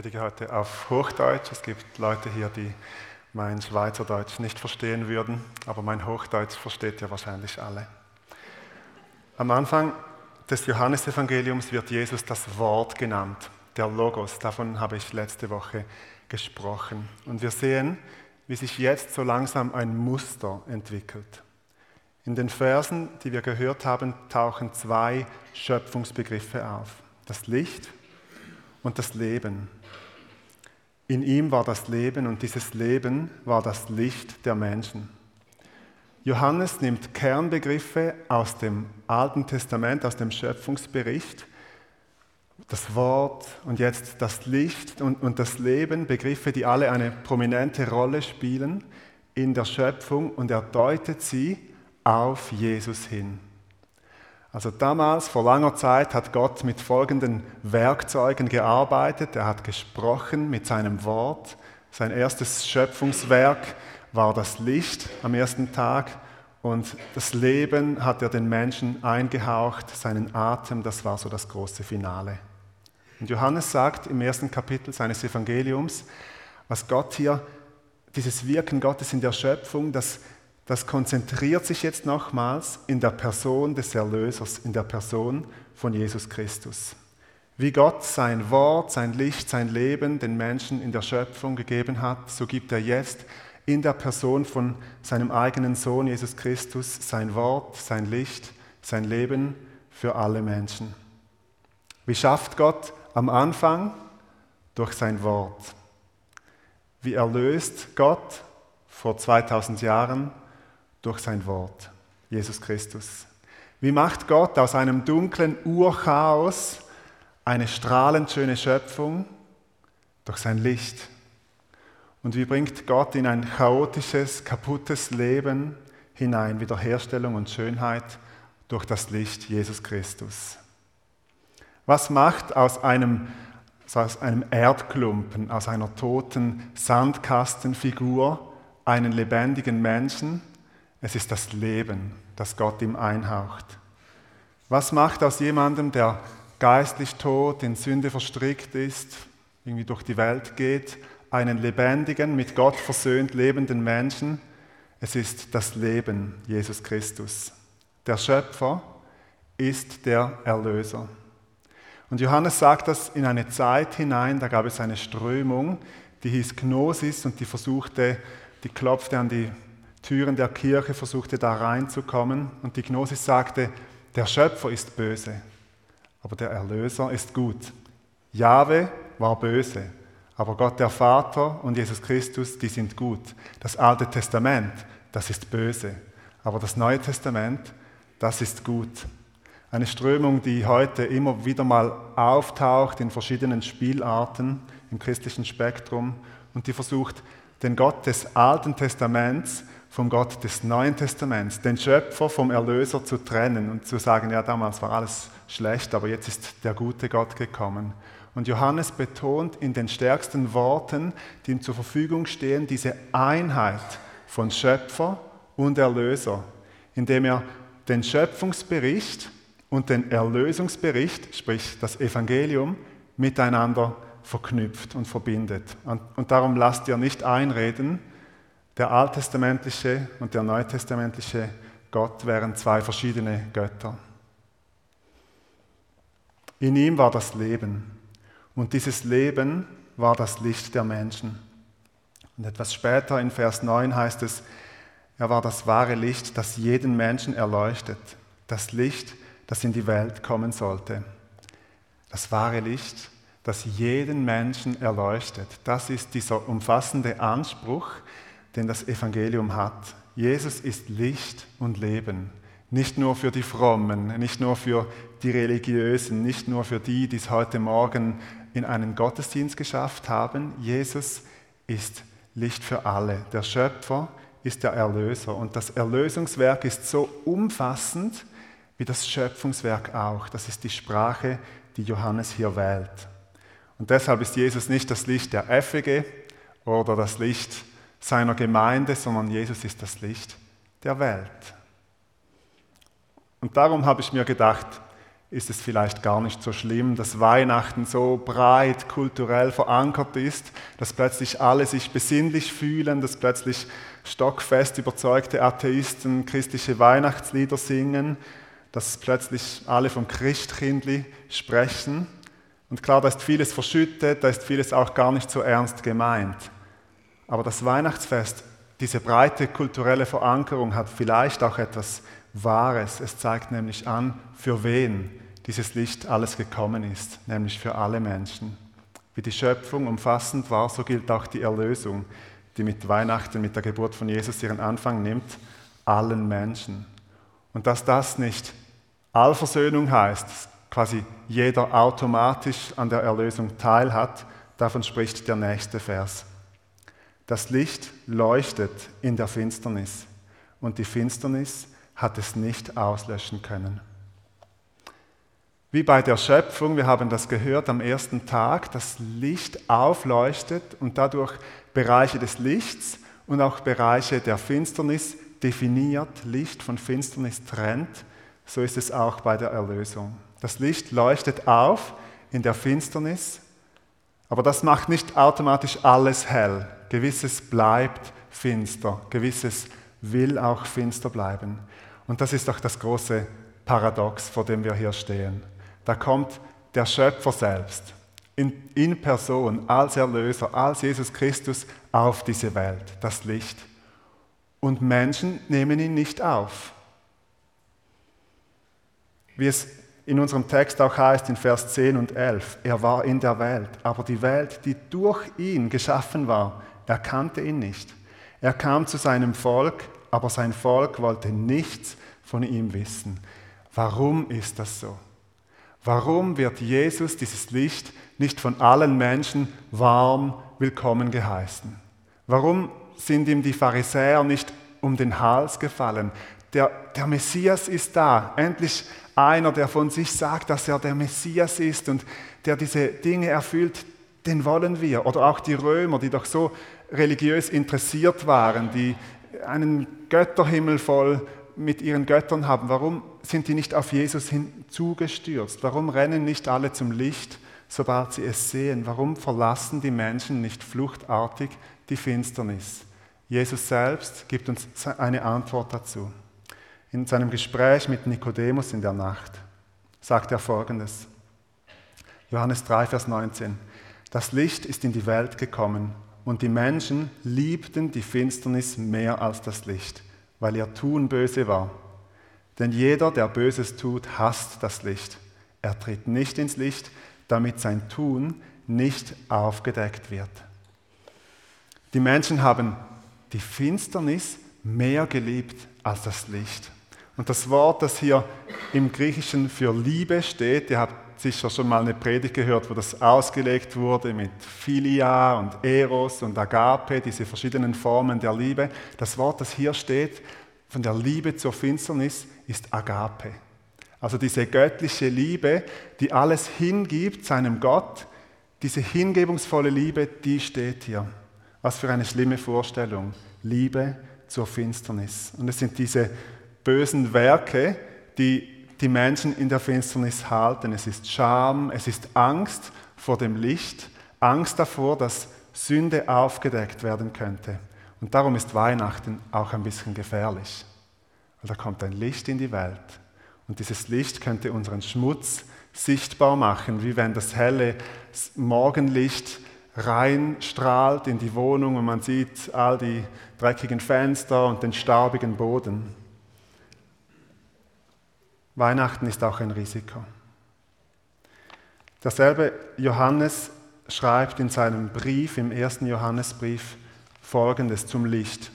predige heute auf Hochdeutsch. Es gibt Leute hier, die mein Schweizerdeutsch nicht verstehen würden, aber mein Hochdeutsch versteht ihr wahrscheinlich alle. Am Anfang des Johannesevangeliums wird Jesus das Wort genannt, der Logos. Davon habe ich letzte Woche gesprochen. Und wir sehen, wie sich jetzt so langsam ein Muster entwickelt. In den Versen, die wir gehört haben, tauchen zwei Schöpfungsbegriffe auf. Das Licht und das Leben. In ihm war das Leben und dieses Leben war das Licht der Menschen. Johannes nimmt Kernbegriffe aus dem Alten Testament, aus dem Schöpfungsbericht, das Wort und jetzt das Licht und, und das Leben, Begriffe, die alle eine prominente Rolle spielen in der Schöpfung und er deutet sie auf Jesus hin. Also damals, vor langer Zeit, hat Gott mit folgenden Werkzeugen gearbeitet. Er hat gesprochen mit seinem Wort. Sein erstes Schöpfungswerk war das Licht am ersten Tag und das Leben hat er den Menschen eingehaucht, seinen Atem, das war so das große Finale. Und Johannes sagt im ersten Kapitel seines Evangeliums, was Gott hier, dieses Wirken Gottes in der Schöpfung, das das konzentriert sich jetzt nochmals in der Person des Erlösers, in der Person von Jesus Christus. Wie Gott sein Wort, sein Licht, sein Leben den Menschen in der Schöpfung gegeben hat, so gibt er jetzt in der Person von seinem eigenen Sohn Jesus Christus sein Wort, sein Licht, sein Leben für alle Menschen. Wie schafft Gott am Anfang? Durch sein Wort. Wie erlöst Gott vor 2000 Jahren? Durch sein Wort, Jesus Christus. Wie macht Gott aus einem dunklen Urchaos eine strahlend schöne Schöpfung? Durch sein Licht. Und wie bringt Gott in ein chaotisches, kaputtes Leben hinein Wiederherstellung und Schönheit durch das Licht Jesus Christus? Was macht aus einem, aus einem Erdklumpen, aus einer toten Sandkastenfigur einen lebendigen Menschen? Es ist das Leben, das Gott ihm einhaucht. Was macht aus jemandem, der geistlich tot, in Sünde verstrickt ist, irgendwie durch die Welt geht, einen lebendigen, mit Gott versöhnt lebenden Menschen? Es ist das Leben, Jesus Christus. Der Schöpfer ist der Erlöser. Und Johannes sagt das in eine Zeit hinein, da gab es eine Strömung, die hieß Gnosis und die versuchte, die klopfte an die Türen der Kirche, versuchte da reinzukommen und die Gnosis sagte, der Schöpfer ist böse, aber der Erlöser ist gut. Jahwe war böse, aber Gott der Vater und Jesus Christus, die sind gut. Das Alte Testament, das ist böse, aber das Neue Testament, das ist gut. Eine Strömung, die heute immer wieder mal auftaucht in verschiedenen Spielarten im christlichen Spektrum und die versucht, den Gott des Alten Testaments vom Gott des Neuen Testaments, den Schöpfer vom Erlöser zu trennen und zu sagen, ja, damals war alles schlecht, aber jetzt ist der gute Gott gekommen. Und Johannes betont in den stärksten Worten, die ihm zur Verfügung stehen, diese Einheit von Schöpfer und Erlöser, indem er den Schöpfungsbericht und den Erlösungsbericht, sprich das Evangelium, miteinander verknüpft und verbindet. Und darum lasst ihr nicht einreden, der alttestamentliche und der neutestamentliche Gott wären zwei verschiedene Götter. In ihm war das Leben und dieses Leben war das Licht der Menschen. Und etwas später in Vers 9 heißt es, er war das wahre Licht, das jeden Menschen erleuchtet, das Licht, das in die Welt kommen sollte. Das wahre Licht, das jeden Menschen erleuchtet. Das ist dieser umfassende Anspruch, den das Evangelium hat. Jesus ist Licht und Leben. Nicht nur für die Frommen, nicht nur für die Religiösen, nicht nur für die, die es heute Morgen in einen Gottesdienst geschafft haben. Jesus ist Licht für alle. Der Schöpfer ist der Erlöser. Und das Erlösungswerk ist so umfassend wie das Schöpfungswerk auch. Das ist die Sprache, die Johannes hier wählt. Und deshalb ist Jesus nicht das Licht der FEG oder das Licht seiner Gemeinde, sondern Jesus ist das Licht der Welt. Und darum habe ich mir gedacht, ist es vielleicht gar nicht so schlimm, dass Weihnachten so breit kulturell verankert ist, dass plötzlich alle sich besinnlich fühlen, dass plötzlich stockfest überzeugte Atheisten christliche Weihnachtslieder singen, dass plötzlich alle vom Christkindli sprechen. Und klar, da ist vieles verschüttet, da ist vieles auch gar nicht so ernst gemeint. Aber das Weihnachtsfest, diese breite kulturelle Verankerung hat vielleicht auch etwas Wahres. Es zeigt nämlich an, für wen dieses Licht alles gekommen ist, nämlich für alle Menschen. Wie die Schöpfung umfassend war, so gilt auch die Erlösung, die mit Weihnachten, mit der Geburt von Jesus ihren Anfang nimmt, allen Menschen. Und dass das nicht Allversöhnung heißt, quasi jeder automatisch an der Erlösung teilhat, davon spricht der nächste Vers. Das Licht leuchtet in der Finsternis und die Finsternis hat es nicht auslöschen können. Wie bei der Schöpfung, wir haben das gehört am ersten Tag, das Licht aufleuchtet und dadurch Bereiche des Lichts und auch Bereiche der Finsternis definiert, Licht von Finsternis trennt, so ist es auch bei der Erlösung. Das Licht leuchtet auf in der Finsternis, aber das macht nicht automatisch alles hell. Gewisses bleibt finster, gewisses will auch finster bleiben. Und das ist doch das große Paradox, vor dem wir hier stehen. Da kommt der Schöpfer selbst in, in Person als Erlöser, als Jesus Christus auf diese Welt, das Licht. Und Menschen nehmen ihn nicht auf. Wie es in unserem Text auch heißt in Vers 10 und 11, er war in der Welt, aber die Welt, die durch ihn geschaffen war, erkannte ihn nicht. Er kam zu seinem Volk, aber sein Volk wollte nichts von ihm wissen. Warum ist das so? Warum wird Jesus, dieses Licht, nicht von allen Menschen warm willkommen geheißen? Warum sind ihm die Pharisäer nicht um den Hals gefallen? Der, der Messias ist da. Endlich einer, der von sich sagt, dass er der Messias ist und der diese Dinge erfüllt, den wollen wir. Oder auch die Römer, die doch so religiös interessiert waren, die einen Götterhimmel voll mit ihren Göttern haben, warum sind die nicht auf Jesus hinzugestürzt? Warum rennen nicht alle zum Licht, sobald sie es sehen? Warum verlassen die Menschen nicht fluchtartig die Finsternis? Jesus selbst gibt uns eine Antwort dazu. In seinem Gespräch mit Nikodemus in der Nacht sagt er folgendes. Johannes 3, Vers 19. Das Licht ist in die Welt gekommen und die Menschen liebten die Finsternis mehr als das Licht weil ihr Tun böse war. Denn jeder, der Böses tut, hasst das Licht. Er tritt nicht ins Licht, damit sein Tun nicht aufgedeckt wird. Die Menschen haben die Finsternis mehr geliebt als das Licht. Und das Wort, das hier im Griechischen für Liebe steht, ihr habt sicher schon mal eine Predigt gehört, wo das ausgelegt wurde mit Philia und Eros und Agape, diese verschiedenen Formen der Liebe. Das Wort, das hier steht, von der Liebe zur Finsternis, ist Agape. Also diese göttliche Liebe, die alles hingibt seinem Gott, diese hingebungsvolle Liebe, die steht hier. Was für eine schlimme Vorstellung. Liebe zur Finsternis. Und es sind diese bösen Werke, die die Menschen in der Finsternis halten. Es ist Scham, es ist Angst vor dem Licht, Angst davor, dass Sünde aufgedeckt werden könnte. Und darum ist Weihnachten auch ein bisschen gefährlich. Weil da kommt ein Licht in die Welt. Und dieses Licht könnte unseren Schmutz sichtbar machen, wie wenn das helle Morgenlicht reinstrahlt in die Wohnung und man sieht all die dreckigen Fenster und den staubigen Boden. Weihnachten ist auch ein Risiko. Derselbe Johannes schreibt in seinem Brief, im ersten Johannesbrief, Folgendes zum Licht.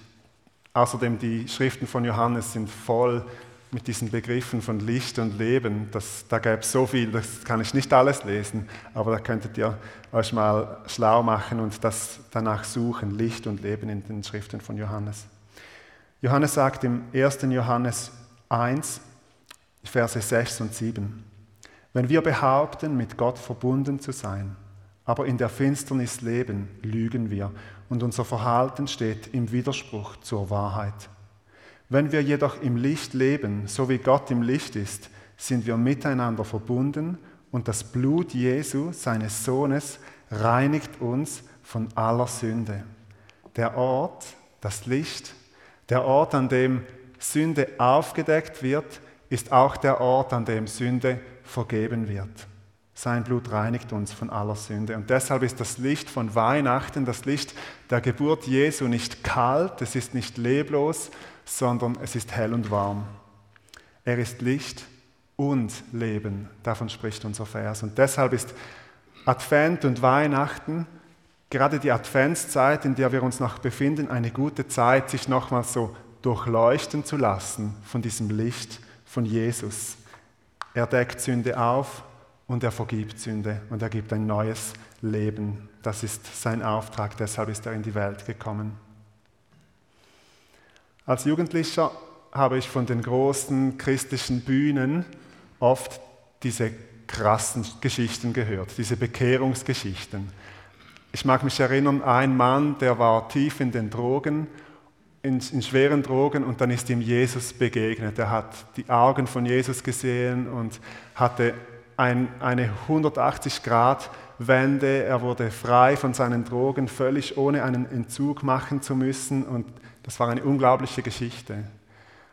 Außerdem die Schriften von Johannes sind voll mit diesen Begriffen von Licht und Leben. Das, da gäbe es so viel, das kann ich nicht alles lesen, aber da könntet ihr euch mal schlau machen und das danach suchen, Licht und Leben in den Schriften von Johannes. Johannes sagt im 1. Johannes 1, Verse 6 und 7. Wenn wir behaupten, mit Gott verbunden zu sein, aber in der Finsternis leben, lügen wir und unser Verhalten steht im Widerspruch zur Wahrheit. Wenn wir jedoch im Licht leben, so wie Gott im Licht ist, sind wir miteinander verbunden und das Blut Jesu, seines Sohnes, reinigt uns von aller Sünde. Der Ort, das Licht, der Ort, an dem Sünde aufgedeckt wird, ist auch der Ort, an dem Sünde vergeben wird. Sein Blut reinigt uns von aller Sünde. Und deshalb ist das Licht von Weihnachten, das Licht der Geburt Jesu nicht kalt, es ist nicht leblos, sondern es ist hell und warm. Er ist Licht und Leben. Davon spricht unser Vers. Und deshalb ist Advent und Weihnachten, gerade die Adventszeit, in der wir uns noch befinden, eine gute Zeit, sich nochmals so durchleuchten zu lassen von diesem Licht von Jesus. Er deckt Sünde auf und er vergibt Sünde und er gibt ein neues Leben. Das ist sein Auftrag, deshalb ist er in die Welt gekommen. Als Jugendlicher habe ich von den großen christlichen Bühnen oft diese krassen Geschichten gehört, diese Bekehrungsgeschichten. Ich mag mich erinnern, ein Mann, der war tief in den Drogen, in, in, schweren Drogen und dann ist ihm Jesus begegnet. Er hat die Augen von Jesus gesehen und hatte ein, eine 180-Grad-Wende. Er wurde frei von seinen Drogen, völlig ohne einen Entzug machen zu müssen und das war eine unglaubliche Geschichte.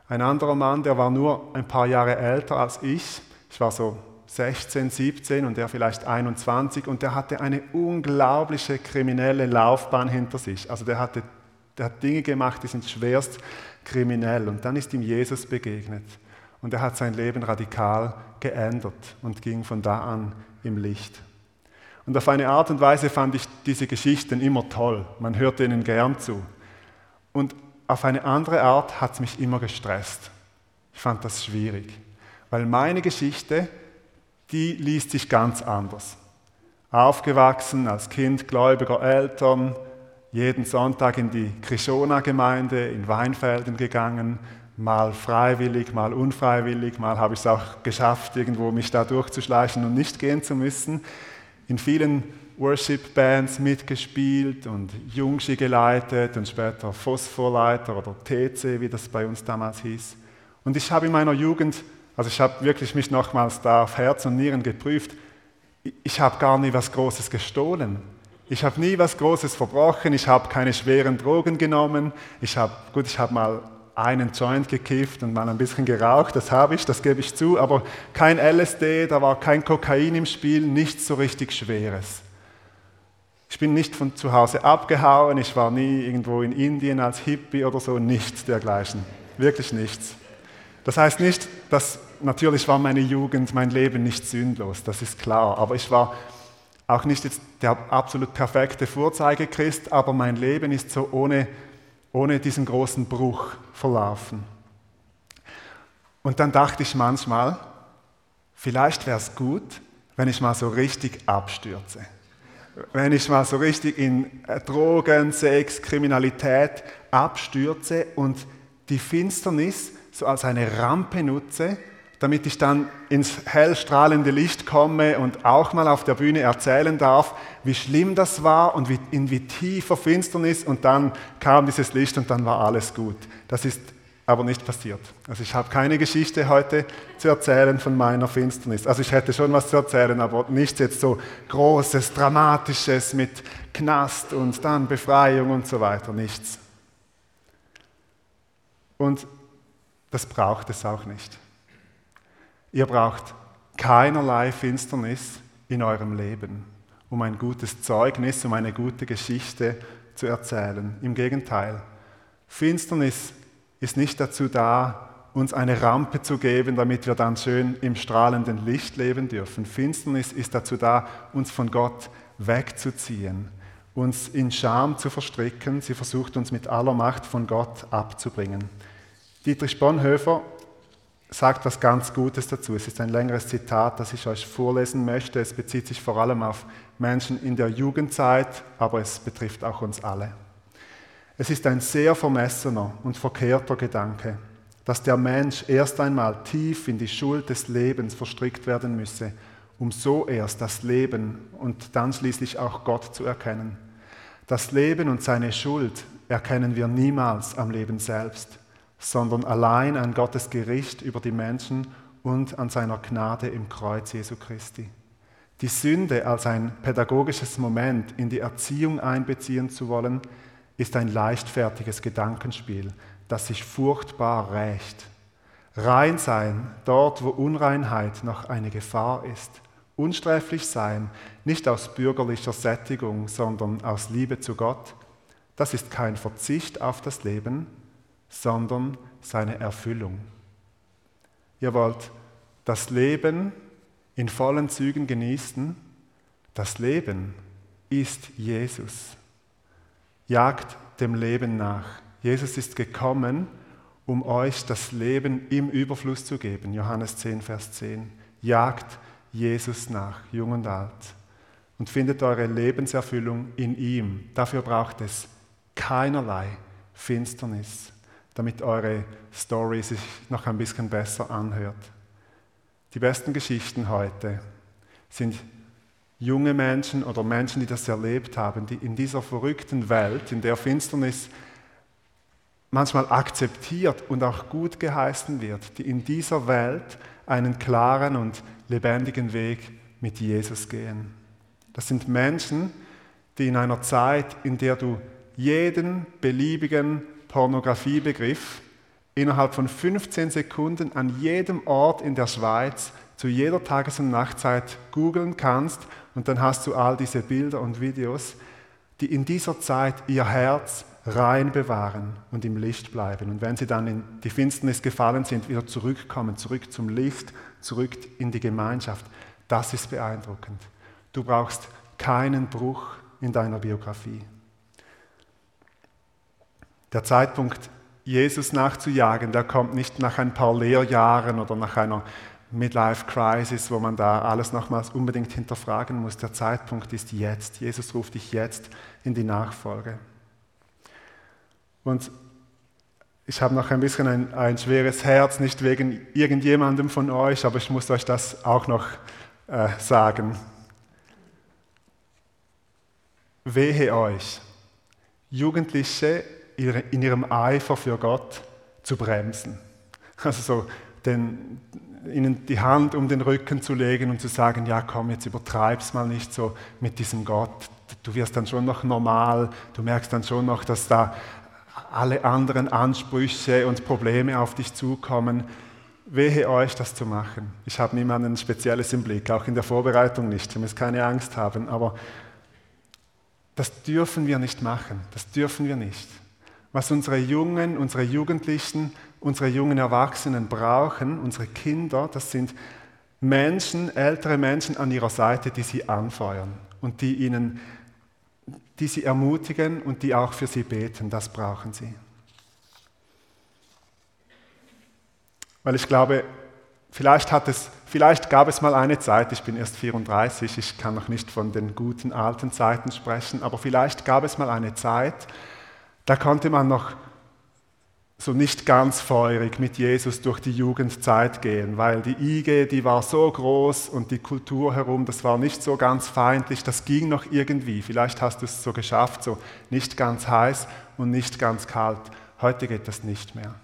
Ein anderer Mann, der war nur ein paar Jahre älter als ich. Ich war so 16, 17 und er vielleicht 21 und der hatte eine unglaubliche kriminelle Laufbahn hinter sich. Also der, hatte, der hat Dinge gemacht, die sind schwerst kriminell. Und dann ist ihm Jesus begegnet und er hat sein Leben radikal geändert und ging von da an im Licht. Und auf eine Art und Weise fand ich diese Geschichten immer toll. Man hörte ihnen gern zu. Und auf eine andere Art hat es mich immer gestresst. Ich fand das schwierig, weil meine Geschichte, die liest sich ganz anders. Aufgewachsen als Kind gläubiger Eltern, jeden Sonntag in die Krishona-Gemeinde in Weinfelden gegangen, mal freiwillig, mal unfreiwillig, mal habe ich es auch geschafft, irgendwo mich da durchzuschleichen und nicht gehen zu müssen. In vielen Worship-Bands mitgespielt und Jungschi geleitet und später Phosphorleiter oder TC, wie das bei uns damals hieß. Und ich habe in meiner Jugend, also ich habe wirklich mich nochmals da auf Herz und Nieren geprüft, ich habe gar nie was Großes gestohlen. Ich habe nie was Großes verbrochen, ich habe keine schweren Drogen genommen. Ich habe, gut, ich habe mal einen Joint gekifft und mal ein bisschen geraucht, das habe ich, das gebe ich zu, aber kein LSD, da war kein Kokain im Spiel, nichts so richtig Schweres. Ich bin nicht von zu Hause abgehauen, ich war nie irgendwo in Indien als Hippie oder so, nichts dergleichen. Wirklich nichts. Das heißt nicht, dass natürlich war meine Jugend, mein Leben nicht sündlos, das ist klar, aber ich war auch nicht jetzt der absolut perfekte Vorzeigechrist, aber mein Leben ist so ohne, ohne diesen großen Bruch verlaufen. Und dann dachte ich manchmal, vielleicht wäre es gut, wenn ich mal so richtig abstürze wenn ich mal so richtig in äh, Drogen, Sex, Kriminalität abstürze und die Finsternis so als eine Rampe nutze, damit ich dann ins hellstrahlende Licht komme und auch mal auf der Bühne erzählen darf, wie schlimm das war und wie, in wie tiefer Finsternis und dann kam dieses Licht und dann war alles gut. Das ist aber nicht passiert. Also ich habe keine Geschichte heute zu erzählen von meiner Finsternis. Also ich hätte schon was zu erzählen, aber nichts jetzt so Großes, Dramatisches mit Knast und dann Befreiung und so weiter, nichts. Und das braucht es auch nicht. Ihr braucht keinerlei Finsternis in eurem Leben, um ein gutes Zeugnis, um eine gute Geschichte zu erzählen. Im Gegenteil, Finsternis ist nicht dazu da, uns eine Rampe zu geben, damit wir dann schön im strahlenden Licht leben dürfen. Finsternis ist dazu da, uns von Gott wegzuziehen, uns in Scham zu verstricken. Sie versucht uns mit aller Macht von Gott abzubringen. Dietrich Bonhoeffer sagt was ganz Gutes dazu. Es ist ein längeres Zitat, das ich euch vorlesen möchte. Es bezieht sich vor allem auf Menschen in der Jugendzeit, aber es betrifft auch uns alle. Es ist ein sehr vermessener und verkehrter Gedanke, dass der Mensch erst einmal tief in die Schuld des Lebens verstrickt werden müsse, um so erst das Leben und dann schließlich auch Gott zu erkennen. Das Leben und seine Schuld erkennen wir niemals am Leben selbst, sondern allein an Gottes Gericht über die Menschen und an seiner Gnade im Kreuz Jesu Christi. Die Sünde als ein pädagogisches Moment in die Erziehung einbeziehen zu wollen, ist ein leichtfertiges Gedankenspiel, das sich furchtbar rächt. Rein sein, dort wo Unreinheit noch eine Gefahr ist. Unsträflich sein, nicht aus bürgerlicher Sättigung, sondern aus Liebe zu Gott, das ist kein Verzicht auf das Leben, sondern seine Erfüllung. Ihr wollt das Leben in vollen Zügen genießen. Das Leben ist Jesus. Jagt dem Leben nach. Jesus ist gekommen, um euch das Leben im Überfluss zu geben. Johannes 10, Vers 10. Jagt Jesus nach, jung und alt. Und findet eure Lebenserfüllung in ihm. Dafür braucht es keinerlei Finsternis, damit eure Story sich noch ein bisschen besser anhört. Die besten Geschichten heute sind junge Menschen oder Menschen, die das erlebt haben, die in dieser verrückten Welt, in der Finsternis manchmal akzeptiert und auch gut geheißen wird, die in dieser Welt einen klaren und lebendigen Weg mit Jesus gehen. Das sind Menschen, die in einer Zeit, in der du jeden beliebigen Pornografiebegriff innerhalb von 15 Sekunden an jedem Ort in der Schweiz zu jeder Tages- und Nachtzeit googeln kannst und dann hast du all diese Bilder und Videos, die in dieser Zeit ihr Herz rein bewahren und im Licht bleiben. Und wenn sie dann in die Finsternis gefallen sind, wieder zurückkommen, zurück zum Licht, zurück in die Gemeinschaft. Das ist beeindruckend. Du brauchst keinen Bruch in deiner Biografie. Der Zeitpunkt, Jesus nachzujagen, der kommt nicht nach ein paar Lehrjahren oder nach einer Midlife Crisis, wo man da alles nochmals unbedingt hinterfragen muss. Der Zeitpunkt ist jetzt. Jesus ruft dich jetzt in die Nachfolge. Und ich habe noch ein bisschen ein, ein, schweres Herz, nicht wegen irgendjemandem von euch, aber ich muss euch das auch noch äh, sagen. Wehe euch, Jugendliche in ihrem Eifer für Gott zu bremsen. Also so den, ihnen die Hand um den Rücken zu legen und zu sagen, ja komm, jetzt übertreib's mal nicht so mit diesem Gott. Du wirst dann schon noch normal, du merkst dann schon noch, dass da alle anderen Ansprüche und Probleme auf dich zukommen. Wehe euch, das zu machen. Ich habe niemanden Spezielles im Blick, auch in der Vorbereitung nicht. Ihr müsst keine Angst haben, aber das dürfen wir nicht machen. Das dürfen wir nicht. Was unsere Jungen, unsere Jugendlichen, unsere jungen Erwachsenen brauchen, unsere Kinder, das sind Menschen, ältere Menschen an ihrer Seite, die sie anfeuern und die ihnen die sie ermutigen und die auch für sie beten. Das brauchen sie. Weil ich glaube, vielleicht, hat es, vielleicht gab es mal eine Zeit, ich bin erst 34, ich kann noch nicht von den guten alten Zeiten sprechen, aber vielleicht gab es mal eine Zeit, da konnte man noch so nicht ganz feurig mit Jesus durch die Jugendzeit gehen, weil die IG, die war so groß und die Kultur herum, das war nicht so ganz feindlich, das ging noch irgendwie. Vielleicht hast du es so geschafft, so nicht ganz heiß und nicht ganz kalt. Heute geht das nicht mehr.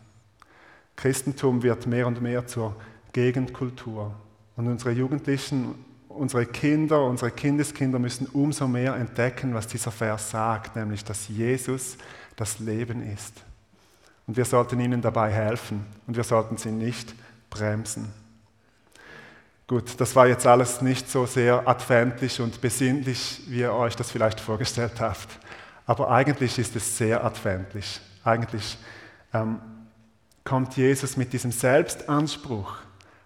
Christentum wird mehr und mehr zur Gegenkultur. Und unsere Jugendlichen, unsere Kinder, unsere Kindeskinder müssen umso mehr entdecken, was dieser Vers sagt, nämlich dass Jesus das Leben ist. Und wir sollten ihnen dabei helfen und wir sollten sie nicht bremsen. Gut, das war jetzt alles nicht so sehr adventlich und besinnlich, wie ihr euch das vielleicht vorgestellt habt. Aber eigentlich ist es sehr adventlich. Eigentlich ähm, kommt Jesus mit diesem Selbstanspruch,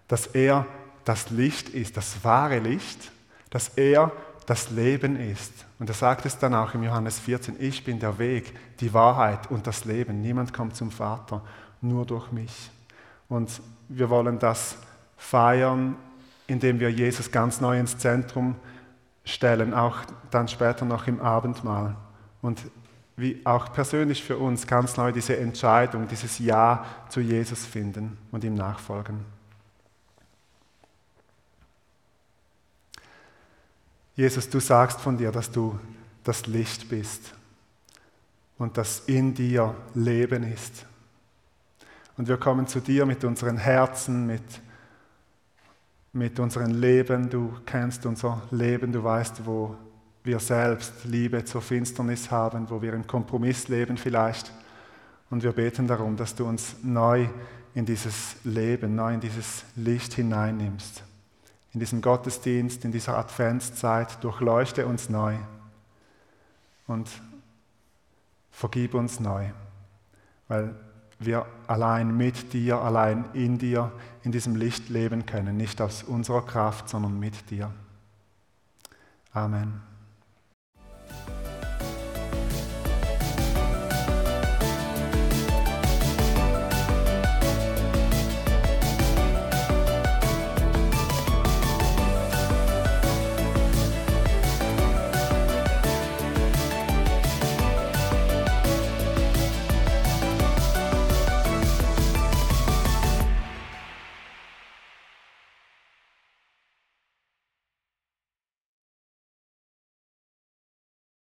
dass er das Licht ist, das wahre Licht, dass er das Leben ist. Und er sagt es dann auch im Johannes 14, ich bin der Weg, die Wahrheit und das Leben. Niemand kommt zum Vater, nur durch mich. Und wir wollen das feiern, indem wir Jesus ganz neu ins Zentrum stellen, auch dann später noch im Abendmahl. Und wie auch persönlich für uns ganz neu diese Entscheidung, dieses Ja zu Jesus finden und ihm nachfolgen. Jesus, du sagst von dir, dass du das Licht bist und dass in dir Leben ist. Und wir kommen zu dir mit unseren Herzen, mit mit unserem Leben. Du kennst unser Leben, du weißt, wo wir selbst Liebe zur Finsternis haben, wo wir im Kompromiss leben vielleicht. Und wir beten darum, dass du uns neu in dieses Leben, neu in dieses Licht hineinnimmst. In diesem Gottesdienst, in dieser Adventszeit, durchleuchte uns neu und vergib uns neu, weil wir allein mit dir, allein in dir, in diesem Licht leben können, nicht aus unserer Kraft, sondern mit dir. Amen.